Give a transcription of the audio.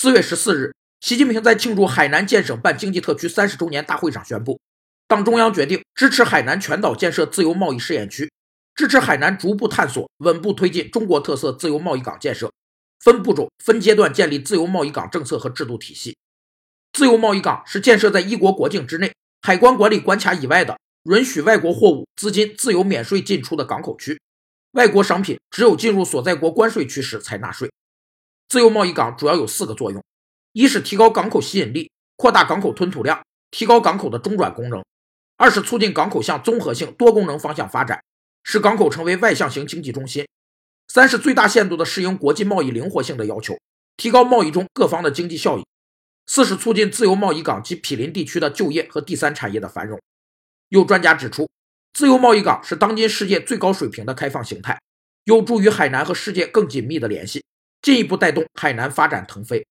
四月十四日，习近平在庆祝海南建省办经济特区三十周年大会上宣布，党中央决定支持海南全岛建设自由贸易试验区，支持海南逐步探索、稳步推进中国特色自由贸易港建设，分步骤、分阶段建立自由贸易港政策和制度体系。自由贸易港是建设在一国国境之内、海关管理关卡以外的，允许外国货物、资金自由免税进出的港口区。外国商品只有进入所在国关税区时才纳税。自由贸易港主要有四个作用：一是提高港口吸引力，扩大港口吞吐量，提高港口的中转功能；二是促进港口向综合性、多功能方向发展，使港口成为外向型经济中心；三是最大限度地适应国际贸易灵活性的要求，提高贸易中各方的经济效益；四是促进自由贸易港及毗邻地区的就业和第三产业的繁荣。有专家指出。自由贸易港是当今世界最高水平的开放形态，有助于海南和世界更紧密的联系，进一步带动海南发展腾飞。